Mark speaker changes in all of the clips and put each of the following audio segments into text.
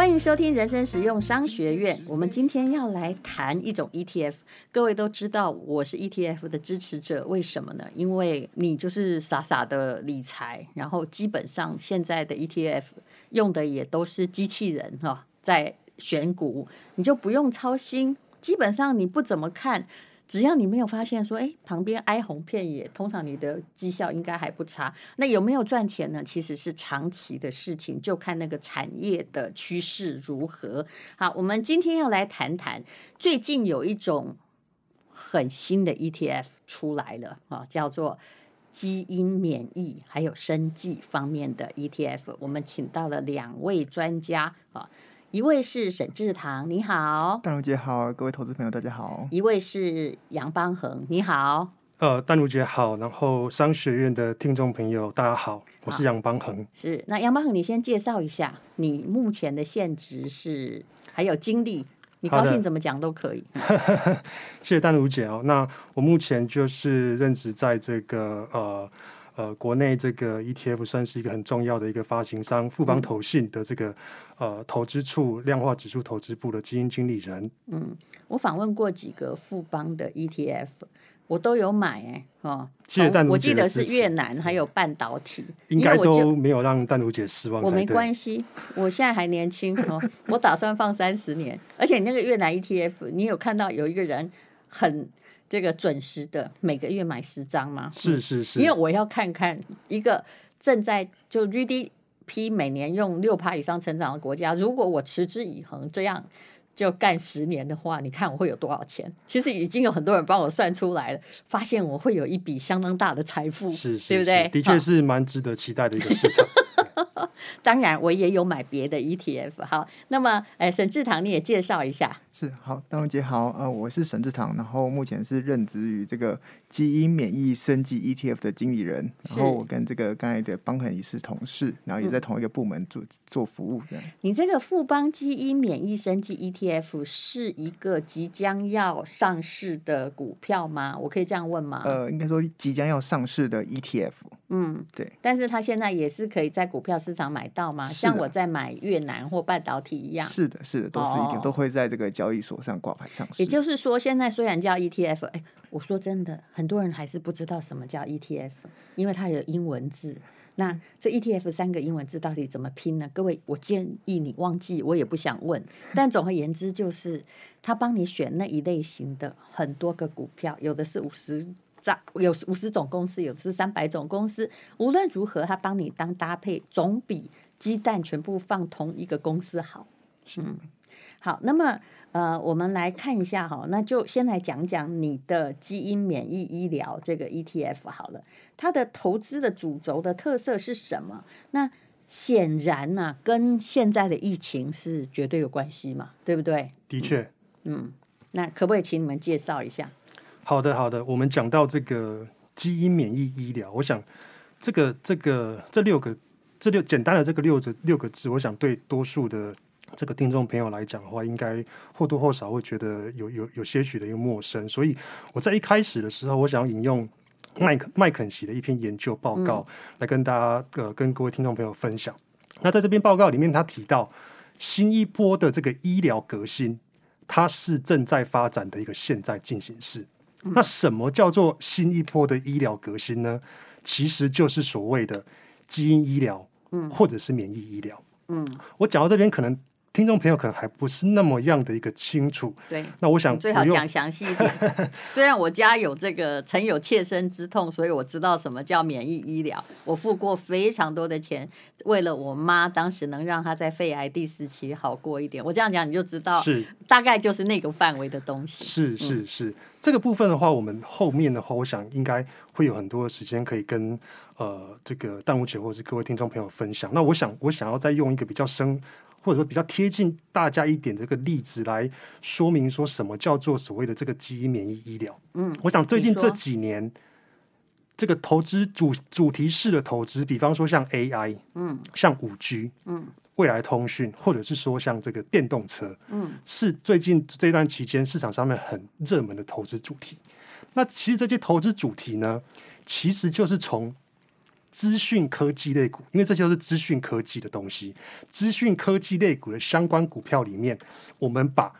Speaker 1: 欢迎收听人生实用商学院。我们今天要来谈一种 ETF。各位都知道我是 ETF 的支持者，为什么呢？因为你就是傻傻的理财，然后基本上现在的 ETF 用的也都是机器人哈，在选股，你就不用操心。基本上你不怎么看。只要你没有发现说，哎，旁边哀鸿遍野，通常你的绩效应该还不差。那有没有赚钱呢？其实是长期的事情，就看那个产业的趋势如何。好，我们今天要来谈谈，最近有一种很新的 ETF 出来了啊，叫做基因免疫还有生技方面的 ETF。我们请到了两位专家啊。一位是沈志堂，你好，
Speaker 2: 丹如姐好，各位投资朋友大家好。
Speaker 1: 一位是杨邦恒，你好，
Speaker 3: 呃，淡如姐好，然后商学院的听众朋友大家好，我是杨邦恒。
Speaker 1: 是，那杨邦恒，你先介绍一下你目前的现职是，还有经历，你高兴怎么讲都可以。
Speaker 3: 谢谢丹如姐哦，那我目前就是任职在这个呃。呃，国内这个 ETF 算是一个很重要的一个发行商，富邦投信的这个、嗯、呃投资处量化指数投资部的基金经理人。
Speaker 1: 嗯，我访问过几个富邦的 ETF，我都有买哎哦。
Speaker 3: 谢谢淡如姐，
Speaker 1: 我记得是越南还有半导体，
Speaker 3: 应该都没有让淡如姐失望。
Speaker 1: 我没关系，我现在还年轻哦，我打算放三十年。而且那个越南 ETF，你有看到有一个人很。这个准时的每个月买十张吗？
Speaker 3: 是是是，
Speaker 1: 因为我要看看一个正在就 GDP 每年用六趴以上成长的国家，如果我持之以恒这样就干十年的话，你看我会有多少钱？其实已经有很多人帮我算出来了，发现我会有一笔相当大的财富，
Speaker 3: 是是是，
Speaker 1: 对不对？
Speaker 3: 的确是蛮值得期待的一个市场。
Speaker 1: 当然，我也有买别的 ETF。好，那么，哎，沈志堂，你也介绍一下。
Speaker 2: 是好，淡如姐好，呃，我是沈志堂，然后目前是任职于这个基因免疫生技 ETF 的经理人，然后我跟这个刚才的邦恒也是同事，然后也在同一个部门做、嗯、做服务。这样，
Speaker 1: 你这个富邦基因免疫生技 ETF 是一个即将要上市的股票吗？我可以这样问吗？
Speaker 2: 呃，应该说即将要上市的 ETF。
Speaker 1: 嗯，对。但是它现在也是可以在股票市场买到吗？像我在买越南或半导体一样。
Speaker 2: 是的，是的，都是一定、哦、都会在这个交。交易所上挂牌上市，
Speaker 1: 也就是说，现在虽然叫 ETF，哎，我说真的，很多人还是不知道什么叫 ETF，因为它有英文字。那这 ETF 三个英文字到底怎么拼呢？各位，我建议你忘记，我也不想问。但总而言之，就是他帮你选那一类型的很多个股票，有的是五十张，有五十种公司，有的是三百种公司。无论如何，他帮你当搭配，总比鸡蛋全部放同一个公司好。嗯，好，那么。呃，我们来看一下哈，那就先来讲讲你的基因免疫医疗这个 ETF 好了，它的投资的主轴的特色是什么？那显然呢、啊，跟现在的疫情是绝对有关系嘛，对不对？
Speaker 3: 的确，
Speaker 1: 嗯，那可不可以请你们介绍一下？
Speaker 3: 好的，好的，我们讲到这个基因免疫医疗，我想这个这个这六个这六简单的这个六个六个字，我想对多数的。这个听众朋友来讲的话，应该或多或少会觉得有有有些许的一个陌生，所以我在一开始的时候，我想引用麦肯麦肯锡的一篇研究报告来跟大家呃跟各位听众朋友分享。那在这篇报告里面，他提到新一波的这个医疗革新，它是正在发展的一个现在进行式。那什么叫做新一波的医疗革新呢？其实就是所谓的基因医疗，或者是免疫医疗。嗯，我讲到这边可能。听众朋友可能还不是那么样的一个清楚，
Speaker 1: 对，
Speaker 3: 那我想
Speaker 1: 最好讲详细一点。虽然我家有这个曾有切身之痛，所以我知道什么叫免疫医疗。我付过非常多的钱，为了我妈当时能让她在肺癌第四期好过一点。我这样讲你就知道，是大概就是那个范围的东西。
Speaker 3: 是是是，这个部分的话，我们后面的话，我想应该会有很多的时间可以跟呃这个弹幕姐或者是各位听众朋友分享。那我想我想要再用一个比较深。或者说比较贴近大家一点这个例子来说明说什么叫做所谓的这个基因免疫医疗。嗯，我想最近这几年这个投资主主题式的投资，比方说像 AI，嗯，像五 G，嗯，未来通讯，或者是说像这个电动车，嗯，是最近这段期间市场上面很热门的投资主题。那其实这些投资主题呢，其实就是从资讯科技类股，因为这些都是资讯科技的东西。资讯科技类股的相关股票里面，我们把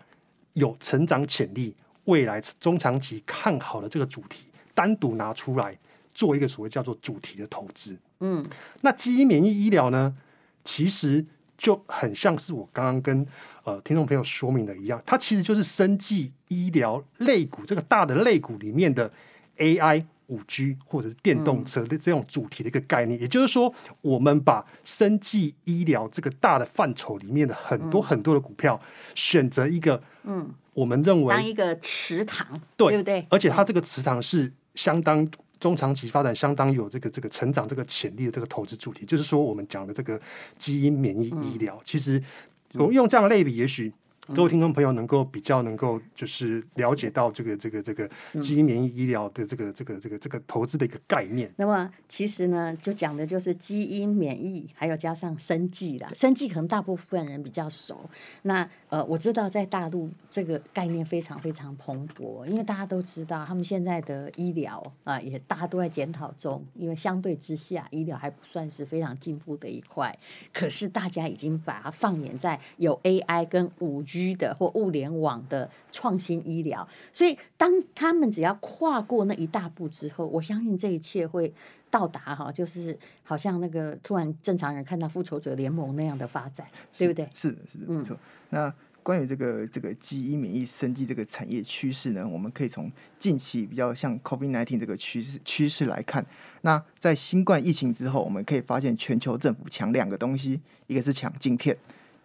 Speaker 3: 有成长潜力、未来中长期看好的这个主题单独拿出来做一个所谓叫做主题的投资。嗯，那基因免疫医疗呢，其实就很像是我刚刚跟呃听众朋友说明的一样，它其实就是生技医疗类股这个大的类股里面的 AI。五 G 或者是电动车的这种主题的一个概念，嗯、也就是说，我们把生技医疗这个大的范畴里面的很多很多的股票，选择一个，嗯，我们认为当
Speaker 1: 一个池塘，
Speaker 3: 对，
Speaker 1: 对不对？
Speaker 3: 而且它这个池塘是相当中长期发展、相当有这个这个成长这个潜力的这个投资主题，就是说，我们讲的这个基因免疫医疗，嗯、其实我们用这样的类比，也许。各位听众朋友，能够比较能够就是了解到这个这个这个基因免疫医疗的这个这个这个这个投资的一个概念。
Speaker 1: 那么其实呢，就讲的就是基因免疫，还有加上生计啦。生计可能大部分人比较熟。那呃，我知道在大陆这个概念非常非常蓬勃，因为大家都知道他们现在的医疗啊、呃，也大家都在检讨中，因为相对之下，医疗还不算是非常进步的一块。可是大家已经把它放眼在有 AI 跟五 G。的或物联网的创新医疗，所以当他们只要跨过那一大步之后，我相信这一切会到达哈，就是好像那个突然正常人看到复仇者联盟那样的发展，对不对？
Speaker 2: 是的，是的，没错。嗯、那关于这个这个基因免疫生技这个产业趋势呢，我们可以从近期比较像 COVID-19 这个趋势趋势来看。那在新冠疫情之后，我们可以发现全球政府抢两个东西，一个是抢晶片。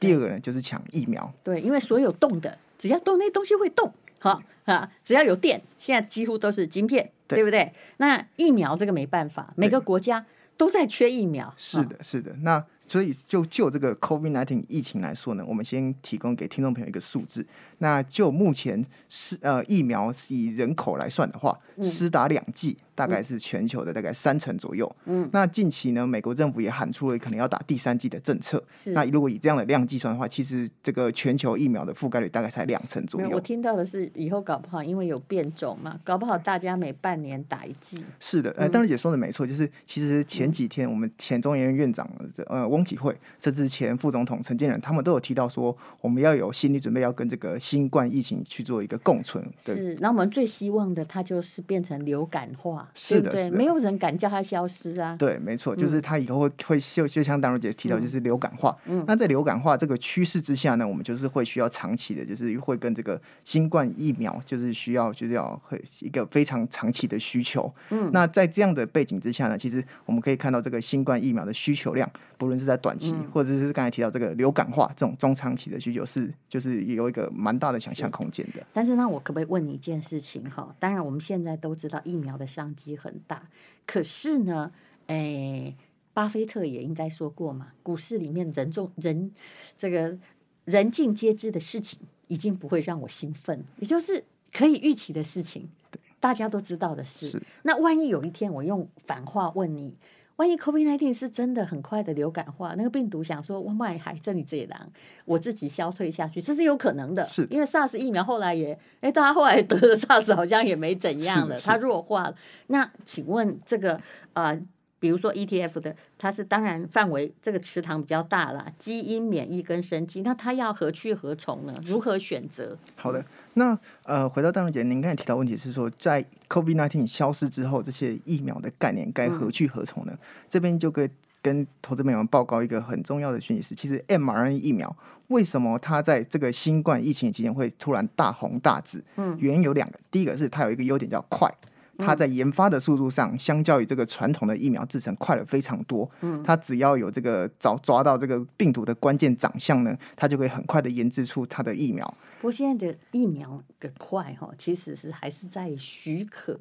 Speaker 2: 第二个呢，就是抢疫苗。
Speaker 1: 对，因为所有动的，只要动那东西会动，哈啊，只要有电，现在几乎都是晶片，对，对不对？那疫苗这个没办法，每个国家都在缺疫苗。
Speaker 2: 是的，是的。那所以就就这个 COVID-19 疫情来说呢，我们先提供给听众朋友一个数字。那就目前是呃疫苗以人口来算的话，施打两剂。大概是全球的大概三成左右。嗯，那近期呢，美国政府也喊出了可能要打第三剂的政策。是，那如果以这样的量计算的话，其实这个全球疫苗的覆盖率大概才两成左右。
Speaker 1: 我听到的是，以后搞不好因为有变种嘛，搞不好大家每半年打一剂。
Speaker 2: 是的，呃，当然也说的没错，就是其实前几天我们前中研院院长呃翁启惠，甚至前副总统陈建仁，他们都有提到说，我们要有心理准备，要跟这个新冠疫情去做一个共存。对。
Speaker 1: 是，那我们最希望的，它就是变成流感化。
Speaker 2: 是的，
Speaker 1: 对，没有人敢叫它消失啊。
Speaker 2: 对，没错，就是它以后会会就就像当如姐提到，就是流感化。嗯，那在流感化这个趋势之下呢，我们就是会需要长期的，就是会跟这个新冠疫苗，就是需要就是要会一个非常长期的需求。嗯，那在这样的背景之下呢，其实我们可以看到这个新冠疫苗的需求量，不论是在短期，嗯、或者是刚才提到这个流感化这种中长期的需求，是就是有一个蛮大的想象空间的。
Speaker 1: 但是那，我可不可以问你一件事情哈？当然，我们现在都知道疫苗的商机很大。可是呢，诶，巴菲特也应该说过嘛，股市里面人众人这个人尽皆知的事情，已经不会让我兴奋，也就是可以预期的事情，对大家都知道的事。是那万一有一天我用反话问你，万一 COVID-19 是真的很快的流感化，那个病毒想说我卖还这里这里，我自己消退下去，这是有可能的。是因为 SARS 疫苗后来也，哎，大家后来得了 SARS 好像也没怎样了，它弱化了。那请问这个呃，比如说 ETF 的，它是当然范围这个池塘比较大了，基因免疫跟生机，那它要何去何从呢？如何选择？
Speaker 2: 好的。那呃，回到大荣姐，您刚才提到问题是说，在 COVID-19 消失之后，这些疫苗的概念该何去何从呢？嗯、这边就可以跟投资朋友们报告一个很重要的讯息是，其实 mRNA 疫苗为什么它在这个新冠疫情期间会突然大红大紫？嗯，原因有两个，第一个是它有一个优点叫快。它在研发的速度上，相较于这个传统的疫苗制成快了非常多。嗯，它只要有这个找抓到这个病毒的关键长相呢，它就可以很快的研制出它的疫苗。
Speaker 1: 不过现在的疫苗的快哈，其实是还是在许可。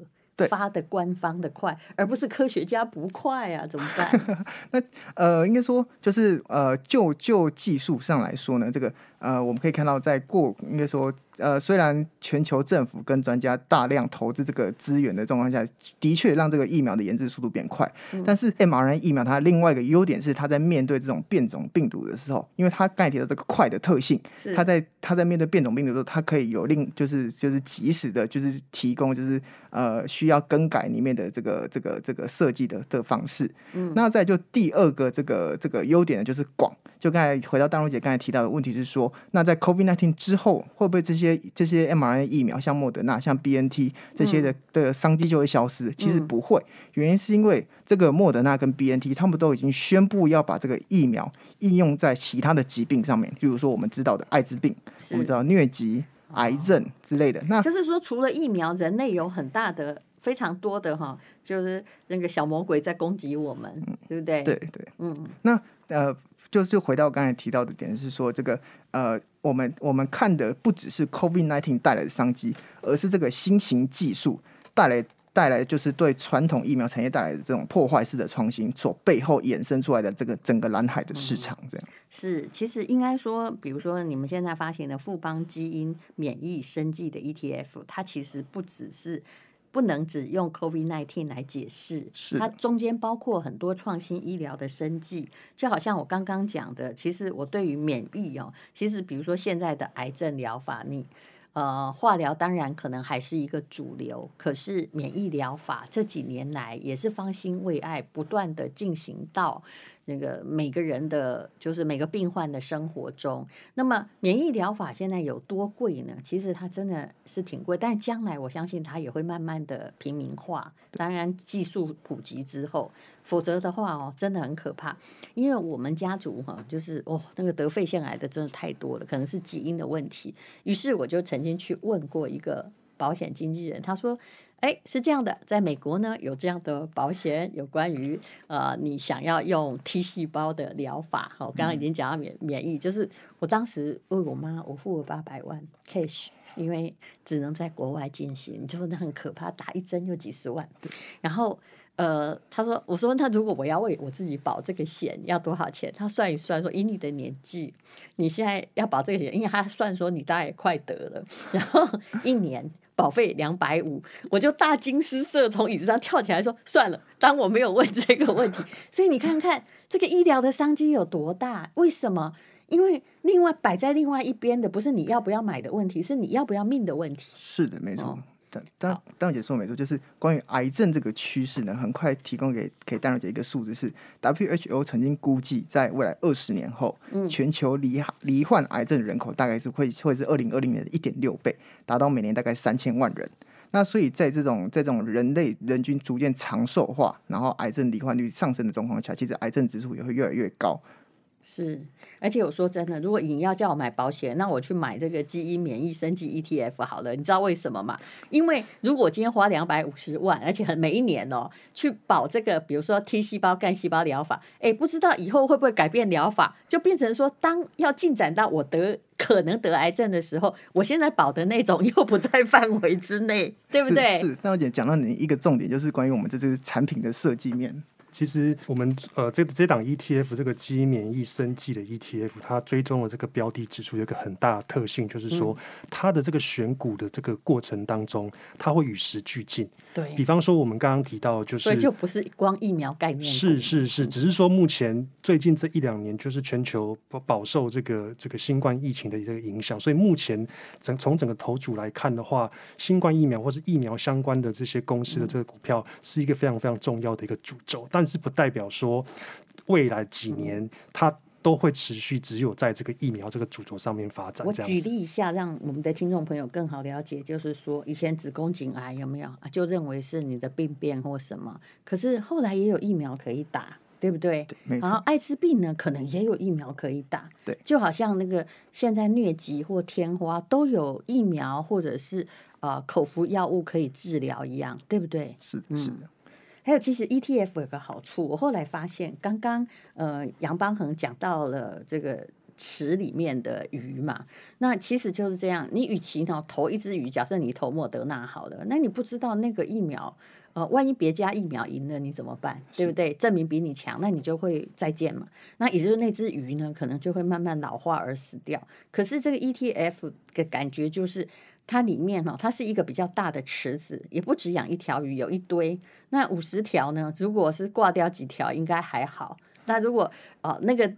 Speaker 1: 发的官方的快，而不是科学家不快啊，怎么办？
Speaker 2: 那呃，应该说就是呃，就就技术上来说呢，这个呃，我们可以看到，在过应该说呃，虽然全球政府跟专家大量投资这个资源的状况下，的确让这个疫苗的研制速度变快，嗯、但是 mRNA 疫苗它另外一个优点是，它在面对这种变种病毒的时候，因为它刚才提到这个快的特性，它在它在面对变种病毒的时候，它可以有另就是就是及时的，就是提供就是呃需要更改里面的这个这个这个设计的的方式。嗯，那再就第二个这个这个优点呢，就是广。就刚才回到淡如姐刚才提到的问题是说，那在 COVID-19 之后，会不会这些这些这些 mRNA 疫苗，像莫德纳、像 BNT 这些的、嗯、的商机就会消失？其实不会，原因是因为这个莫德纳跟 BNT 他们都已经宣布要把这个疫苗应用在其他的疾病上面，例如说我们知道的艾滋病，我们知道疟疾、癌症之类的。那
Speaker 1: 就是说，除了疫苗，人类有很大的、非常多的哈，就是那个小魔鬼在攻击我们，嗯、对不对？
Speaker 2: 对对，嗯，那呃。就就回到刚才提到的点，是说这个呃，我们我们看的不只是 COVID nineteen 带来的商机，而是这个新型技术带来带来就是对传统疫苗产业带来的这种破坏式的创新所背后衍生出来的这个整个蓝海的市场，这样、嗯、
Speaker 1: 是其实应该说，比如说你们现在发行的富邦基因免疫生技的 ETF，它其实不只是。不能只用 COVID-19 来解释，它中间包括很多创新医疗的生计，就好像我刚刚讲的，其实我对于免疫哦，其实比如说现在的癌症疗法，你呃化疗当然可能还是一个主流，可是免疫疗法这几年来也是方兴未艾，不断的进行到。那个每个人的，就是每个病患的生活中，那么免疫疗法现在有多贵呢？其实它真的是挺贵，但将来我相信它也会慢慢的平民化。当然技术普及之后，否则的话哦，真的很可怕。因为我们家族哈，就是哦，那个得肺腺癌的真的太多了，可能是基因的问题。于是我就曾经去问过一个保险经纪人，他说。哎，是这样的，在美国呢，有这样的保险，有关于呃，你想要用 T 细胞的疗法，好，刚刚已经讲到免免疫，就是我当时为我妈，我付了八百万 cash，因为只能在国外进行，你就那很可怕，打一针就几十万。然后呃，他说，我说那如果我要为我自己保这个险，要多少钱？他算一算说，以你的年纪，你现在要保这个险，因为他算说你大概快得了，然后一年。保费两百五，我就大惊失色，从椅子上跳起来说：“算了，当我没有问这个问题。”所以你看看这个医疗的商机有多大？为什么？因为另外摆在另外一边的不是你要不要买的问题，是你要不要命的问题。
Speaker 2: 是的，没错。哦但淡如姐说没错，就是关于癌症这个趋势呢，很快提供给给淡如姐一个数字是，WHO 曾经估计在未来二十年后，嗯、全球罹罹患癌症人口大概是会会是二零二零年的一点六倍，达到每年大概三千万人。那所以在这种在这种人类人均逐渐长寿化，然后癌症罹患率上升的状况下，其实癌症指数也会越来越高。
Speaker 1: 是，而且我说真的，如果你要叫我买保险，那我去买这个基因免疫生技 ETF 好了。你知道为什么吗？因为如果今天花两百五十万，而且很每一年哦，去保这个，比如说 T 细胞干细胞疗法，哎，不知道以后会不会改变疗法，就变成说，当要进展到我得可能得癌症的时候，我现在保的那种 又不在范围之内，对不对？
Speaker 2: 是，淡如姐讲到你一个重点，就是关于我们这支产品的设计面。
Speaker 3: 其实我们呃，这这档 ETF 这个基因免疫生计的 ETF，它追踪了这个标的指数，有一个很大的特性，就是说它的这个选股的这个过程当中，它会与时俱进。对，比方说我们刚刚提到，就是
Speaker 1: 所以就不是光疫苗概念，
Speaker 3: 是是是，只是说目前最近这一两年，就是全球饱受这个这个新冠疫情的这个影响，所以目前整从整个投组来看的话，新冠疫苗或是疫苗相关的这些公司的这个股票，是一个非常非常重要的一个主轴，但。但是不代表说未来几年它都会持续只有在这个疫苗这个主轴上面发展。
Speaker 1: 我举例一下，让我们的听众朋友更好了解，就是说以前子宫颈癌有没有就认为是你的病变或什么，可是后来也有疫苗可以打，对不对？对，然后艾滋病呢，可能也有疫苗可以打。对，就好像那个现在疟疾或天花都有疫苗或者是呃口服药物可以治疗一样，对不对？
Speaker 2: 是的，是的。嗯
Speaker 1: 还有，其实 ETF 有个好处，我后来发现，刚刚呃杨邦恒讲到了这个池里面的鱼嘛。那其实就是这样，你与其呢投一只鱼，假设你投莫德纳好了，那你不知道那个疫苗。呃，万一别家疫苗赢了，你怎么办？对不对？证明比你强，那你就会再见嘛。那也就是那只鱼呢，可能就会慢慢老化而死掉。可是这个 ETF 的感觉就是，它里面哈，它是一个比较大的池子，也不止养一条鱼，有一堆。那五十条呢？如果是挂掉几条，应该还好。那如果哦那个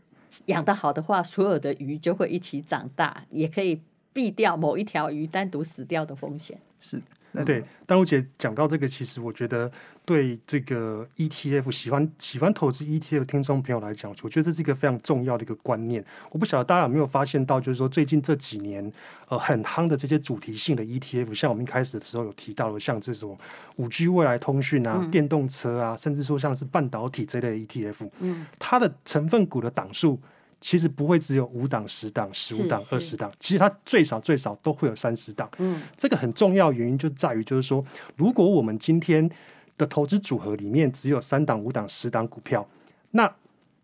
Speaker 1: 养得好的话，所有的鱼就会一起长大，也可以避掉某一条鱼单独死掉的风险。
Speaker 2: 是。
Speaker 3: 对，淡如姐讲到这个，其实我觉得对这个 ETF 喜欢喜欢投资 ETF 听众朋友来讲，我觉得这是一个非常重要的一个观念。我不晓得大家有没有发现到，就是说最近这几年呃很夯的这些主题性的 ETF，像我们一开始的时候有提到的，像这种五 G 未来通讯啊、嗯、电动车啊，甚至说像是半导体这类的 ETF，嗯，它的成分股的档数。其实不会只有五档、十档、十五档、二十档，其实它最少最少都会有三十档。嗯，这个很重要原因就在于，就是说，如果我们今天的投资组合里面只有三档、五档、十档股票，那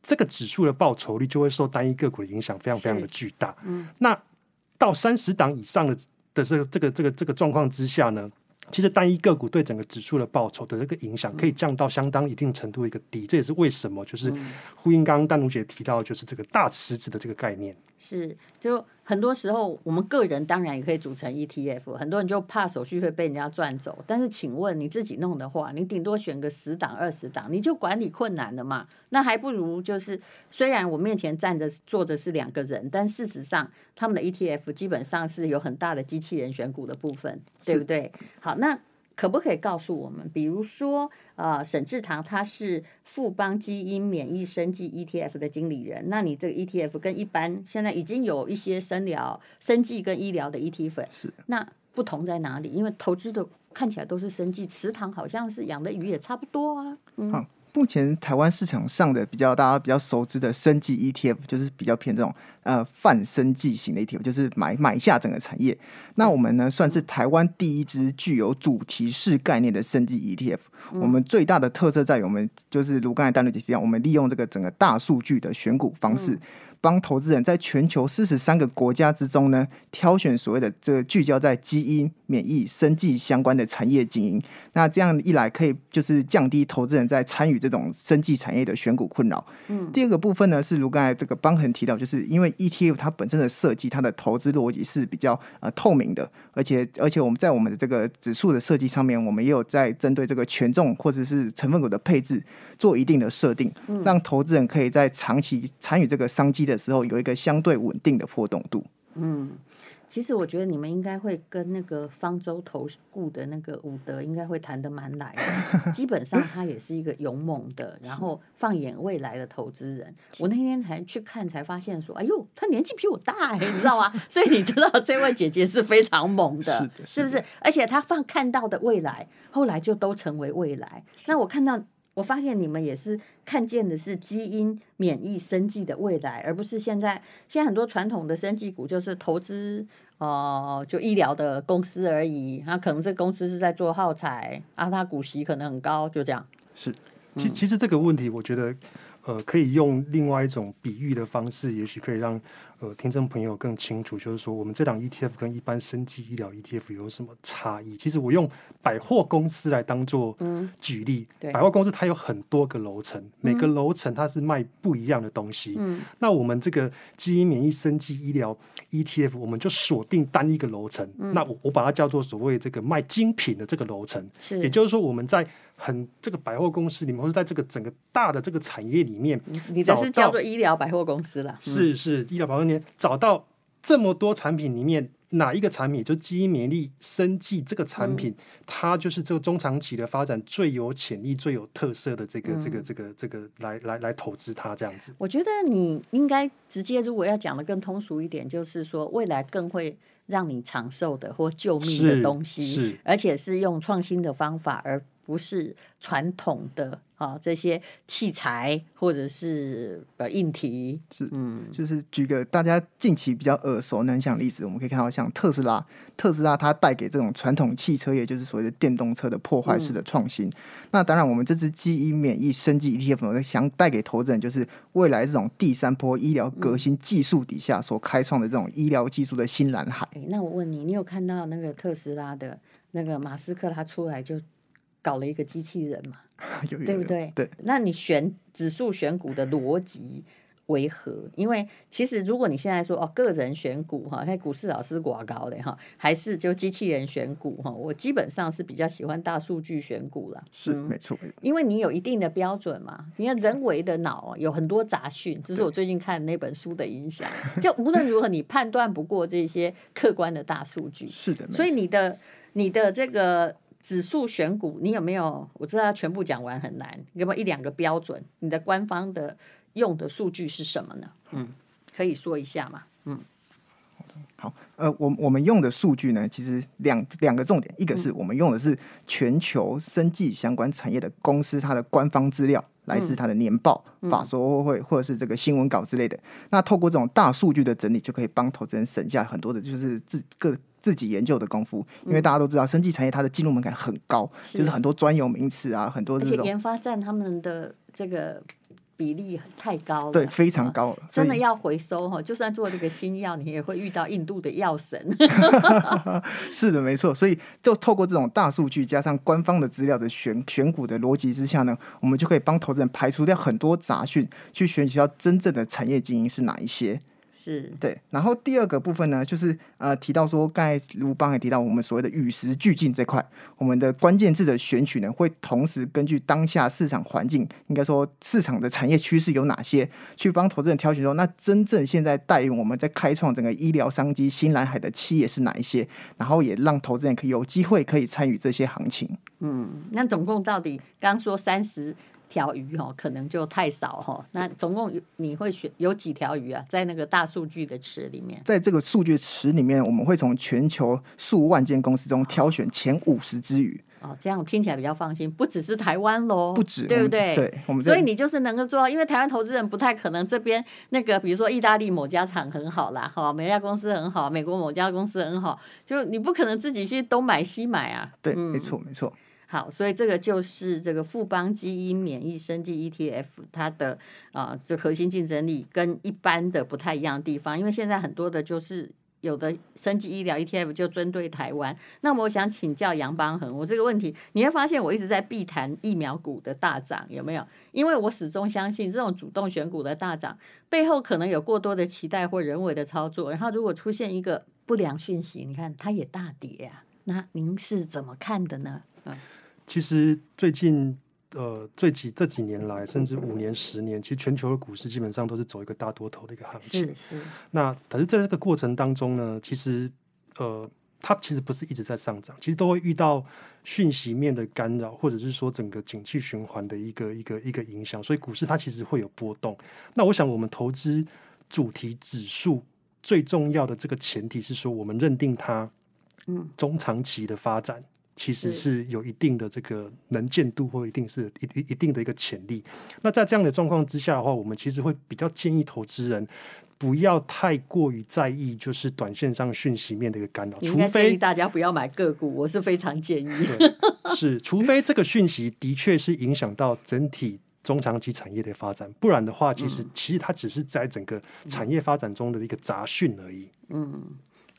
Speaker 3: 这个指数的报酬率就会受单一个股的影响非常非常的巨大。嗯，那到三十档以上的的这个这个这个这个状况之下呢？其实单一个股对整个指数的报酬的这个影响可以降到相当一定程度一个低，这也是为什么就是呼应刚刚丹如姐提到，就是这个大池子的这个概念。
Speaker 1: 是，就很多时候我们个人当然也可以组成 ETF，很多人就怕手续费被人家赚走。但是请问你自己弄的话，你顶多选个十档、二十档，你就管理困难了嘛？那还不如就是，虽然我面前站着坐着是两个人，但事实上他们的 ETF 基本上是有很大的机器人选股的部分，对不对？好，那。可不可以告诉我们，比如说，呃，沈志堂他是富邦基因免疫生技 ETF 的经理人，那你这个 ETF 跟一般现在已经有一些生疗、生技跟医疗的 ETF 是那不同在哪里？因为投资的看起来都是生技，池塘好像是养的鱼也差不多啊。嗯。
Speaker 2: 目前台湾市场上的比较大家比较熟知的生技 ETF，就是比较偏这种呃泛生技型的 ETF，就是买买下整个产业。那我们呢算是台湾第一支具有主题式概念的生技 ETF。我们最大的特色在于我们就是如刚才淡如姐提到，我们利用这个整个大数据的选股方式。帮投资人在全球四十三个国家之中呢，挑选所谓的这个聚焦在基因、免疫、生计相关的产业经营。那这样一来，可以就是降低投资人在参与这种生计产业的选股困扰。嗯，第二个部分呢，是如刚才这个邦恒提到，就是因为 ETF 它本身的设计，它的投资逻辑是比较呃透明的，而且而且我们在我们的这个指数的设计上面，我们也有在针对这个权重或者是成分股的配置做一定的设定，让投资人可以在长期参与这个商机的时候有一个相对稳定的波动度。
Speaker 1: 嗯，其实我觉得你们应该会跟那个方舟投顾的那个伍德应该会谈得蛮来的。基本上他也是一个勇猛的，然后放眼未来的投资人。我那天才去看，才发现说，哎呦，他年纪比我大哎，你知道吗？所以你知道这位姐姐是非常猛的，是的，是不是？而且他放看到的未来，后来就都成为未来。那我看到。我发现你们也是看见的是基因、免疫、生技的未来，而不是现在现在很多传统的生技股就是投资呃就医疗的公司而已。他可能这公司是在做耗材啊，它股息可能很高，就这样。
Speaker 3: 是，其其实这个问题，我觉得呃可以用另外一种比喻的方式，也许可以让。呃，听众朋友更清楚，就是说我们这档 ETF 跟一般生技医疗 ETF 有什么差异？其实我用百货公司来当做举例，嗯、百货公司它有很多个楼层，每个楼层它是卖不一样的东西。嗯、那我们这个基因免疫生技医疗 ETF，我们就锁定单一个楼层。嗯、那我我把它叫做所谓这个卖精品的这个楼层，也就是说我们在很这个百货公司里面，或者在这个整个大的这个产业里面，
Speaker 1: 你这是叫做医疗百货公司了？
Speaker 3: 是是医疗百货公司。找到这么多产品里面哪一个产品，就基因免疫生技这个产品，嗯、它就是这个中长期的发展最有潜力、最有特色的这个、嗯、这个、这个、这个来来来投资它这样子。
Speaker 1: 我觉得你应该直接，如果要讲的更通俗一点，就是说未来更会让你长寿的或救命的东西，而且是用创新的方法而不是传统的啊这些器材或者是呃硬体。
Speaker 2: 是，嗯，就是举个大家近期比较耳熟能详的例子，我们可以看到像特斯拉，特斯拉它带给这种传统汽车业，就是所谓的电动车的破坏式的创新。嗯、那当然，我们这支基因免疫生技 ETF 呢，想带给投资人，就是未来这种第三波医疗革新技术底下所开创的这种医疗技术的新蓝海。
Speaker 1: 欸、那我问你，你有看到那个特斯拉的那个马斯克他出来就搞了一个机器人嘛？
Speaker 2: 有有有
Speaker 1: 对不对？
Speaker 2: 对。
Speaker 1: 那你选指数选股的逻辑为何？因为其实如果你现在说哦，个人选股哈，那股市老师寡高的哈，还是就机器人选股哈，我基本上是比较喜欢大数据选股了。
Speaker 2: 是、嗯、没错，
Speaker 1: 因为你有一定的标准嘛。你看人为的脑有很多杂讯，这是我最近看那本书的影响。就无论如何，你判断不过这些客观的大数据。
Speaker 2: 是的。
Speaker 1: 所以你的你的这个。指数选股，你有没有？我知道全部讲完很难，有没有一两个标准？你的官方的用的数据是什么呢？嗯，可以说一下吗？嗯，
Speaker 2: 好，呃，我我们用的数据呢，其实两两个重点，一个是我们用的是全球生计相关产业的公司它的官方资料，来自它的年报、嗯、法说会或者是这个新闻稿之类的。那透过这种大数据的整理，就可以帮投资人省下很多的，就是自个。自己研究的功夫，因为大家都知道，生技产业它的进入门槛很高，是就是很多专有名词啊，很多
Speaker 1: 这种。研发站他们的这个比例太高了，
Speaker 2: 对，非常高了。
Speaker 1: 真的要回收哈，就算做这个新药，你也会遇到印度的药神。
Speaker 2: 是的，没错。所以就透过这种大数据加上官方的资料的选选股的逻辑之下呢，我们就可以帮投资人排除掉很多杂讯，去选取到真正的产业经营是哪一些。
Speaker 1: 是
Speaker 2: 对，然后第二个部分呢，就是呃提到说，刚才卢邦也提到我们所谓的与时俱进这块，我们的关键字的选取呢，会同时根据当下市场环境，应该说市场的产业趋势有哪些，去帮投资人挑选说，那真正现在带领我们在开创整个医疗商机新蓝海的企业是哪一些，然后也让投资人可以有机会可以参与这些行情。
Speaker 1: 嗯，那总共到底刚说三十。条鱼哦，可能就太少哈。那总共你会选有几条鱼啊？在那个大数据的池里面，
Speaker 2: 在这个数据池里面，我们会从全球数万间公司中挑选前五十只鱼。
Speaker 1: 哦，这样听起来比较放心。不只是台湾喽，
Speaker 2: 不止，
Speaker 1: 对不对？
Speaker 2: 对，我们
Speaker 1: 所以你就是能够做到，因为台湾投资人不太可能这边那个，比如说意大利某家厂很好啦，哈，每家公司很好，美国某家公司很好，就你不可能自己去东买西买啊。
Speaker 2: 对，
Speaker 1: 嗯、
Speaker 2: 没错，没错。
Speaker 1: 好，所以这个就是这个富邦基因免疫生技 ETF 它的啊，这核心竞争力跟一般的不太一样的地方，因为现在很多的就是有的生技医疗 ETF 就针对台湾。那么我想请教杨邦恒，我这个问题你会发现我一直在避谈疫苗股的大涨，有没有？因为我始终相信这种主动选股的大涨背后可能有过多的期待或人为的操作，然后如果出现一个不良讯息，你看它也大跌啊，那您是怎么看的呢？嗯。
Speaker 3: 其实最近呃，最几这几年来，甚至五年、十年，其实全球的股市基本上都是走一个大多头的一个行情。
Speaker 1: 是是。
Speaker 3: 那可是在这个过程当中呢，其实呃，它其实不是一直在上涨，其实都会遇到讯息面的干扰，或者是说整个景气循环的一个一个一个影响，所以股市它其实会有波动。那我想，我们投资主题指数最重要的这个前提是说，我们认定它嗯中长期的发展。其实是有一定的这个能见度，或一定是一一一定的一个潜力。那在这样的状况之下的话，我们其实会比较建议投资人不要太过于在意，就是短线上讯息面的一个干扰。除非
Speaker 1: 大家不要买个股，我是非常建议。
Speaker 3: 是，除非这个讯息的确是影响到整体中长期产业的发展，不然的话，其实其实它只是在整个产业发展中的一个杂讯而已。
Speaker 1: 嗯，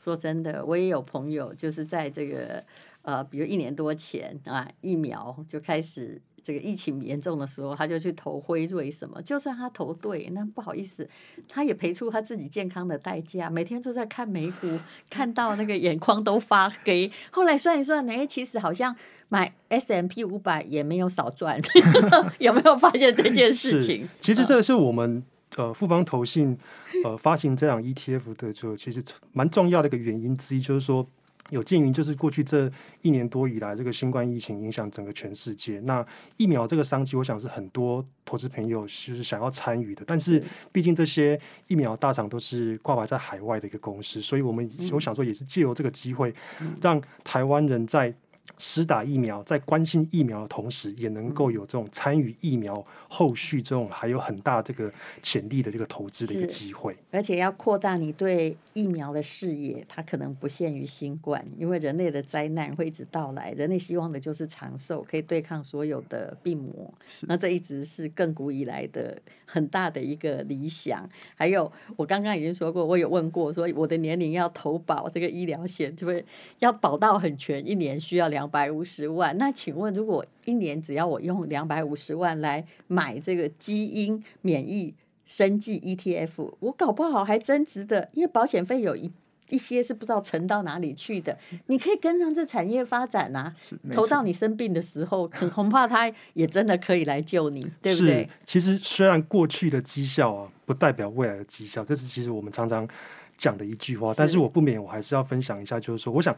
Speaker 1: 说真的，我也有朋友就是在这个。呃，比如一年多前啊，疫苗就开始这个疫情严重的时候，他就去投辉瑞什么。就算他投对，那不好意思，他也赔出他自己健康的代价。每天都在看美股，看到那个眼眶都发黑。后来算一算，哎，其实好像买 S M P 五百也没有少赚。有没有发现这件事情？
Speaker 3: 其实这个是我们呃富邦投信呃发行这样 ETF 的就其实蛮重要的一个原因之一，就是说。有鉴于就是过去这一年多以来，这个新冠疫情影响整个全世界，那疫苗这个商机，我想是很多投资朋友就是想要参与的。但是，毕竟这些疫苗大厂都是挂牌在海外的一个公司，所以我们我想说也是借由这个机会，让台湾人在施打疫苗，在关心疫苗的同时，也能够有这种参与疫苗后续这种还有很大这个潜力的这个投资的一个机会。
Speaker 1: 而且要扩大你对疫苗的视野，它可能不限于新冠，因为人类的灾难会一直到来，人类希望的就是长寿，可以对抗所有的病魔。那这一直是亘古以来的很大的一个理想。还有，我刚刚已经说过，我有问过，说我的年龄要投保这个医疗险，就会要保到很全，一年需要两。两百五十万，那请问，如果一年只要我用两百五十万来买这个基因免疫生计 ETF，我搞不好还增值的，因为保险费有一一些是不知道存到哪里去的。你可以跟上这产业发展啊，投到你生病的时候，恐怕他也真的可以来救你，对不对？
Speaker 3: 其实虽然过去的绩效啊，不代表未来的绩效，这是其实我们常常讲的一句话，但是我不免我还是要分享一下，就是说，我想。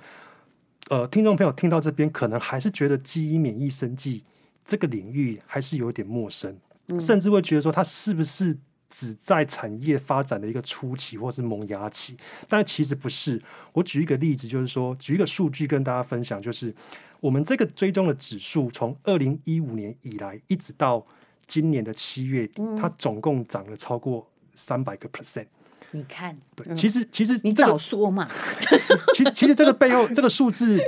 Speaker 3: 呃，听众朋友听到这边，可能还是觉得基因免疫生技这个领域还是有点陌生，嗯，甚至会觉得说它是不是只在产业发展的一个初期或是萌芽期？但其实不是。我举一个例子，就是说，举一个数据跟大家分享，就是我们这个追踪的指数，从二零一五年以来一直到今年的七月底，它总共涨了超过三百个 percent。
Speaker 1: 你看，
Speaker 3: 对，其实其实、这个、
Speaker 1: 你早说嘛。
Speaker 3: 其实其实这个背后这个数字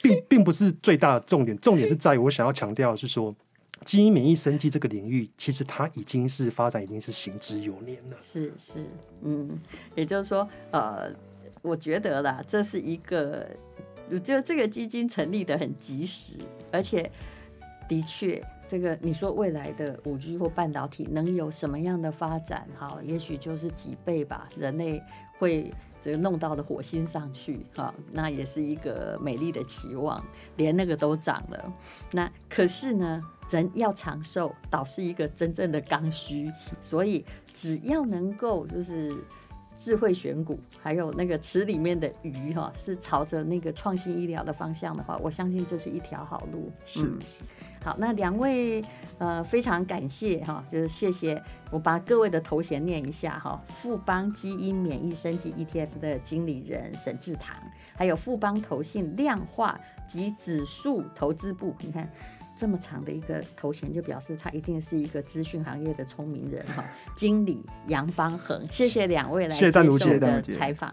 Speaker 3: 并并不是最大的重点，重点是在于我想要强调的是说，基因免疫生技这个领域，其实它已经是发展已经是行之有年了。
Speaker 1: 是是，嗯，也就是说，呃，我觉得啦，这是一个，我觉得这个基金成立的很及时，而且的确。这个你说未来的五 G 或半导体能有什么样的发展？哈，也许就是几倍吧。人类会这个弄到的火星上去，哈，那也是一个美丽的期望。连那个都涨了，那可是呢，人要长寿，倒是一个真正的刚需。所以只要能够就是智慧选股，还有那个池里面的鱼，哈，是朝着那个创新医疗的方向的话，我相信这是一条好路。是。嗯好，那两位呃非常感谢哈，就是谢谢我把各位的头衔念一下哈，富邦基因免疫升级 ETF 的经理人沈志堂，还有富邦投信量化及指数投资部，你看这么长的一个头衔，就表示他一定是一个资讯行业的聪明人哈。经理杨邦恒，谢谢两位来接受的采访。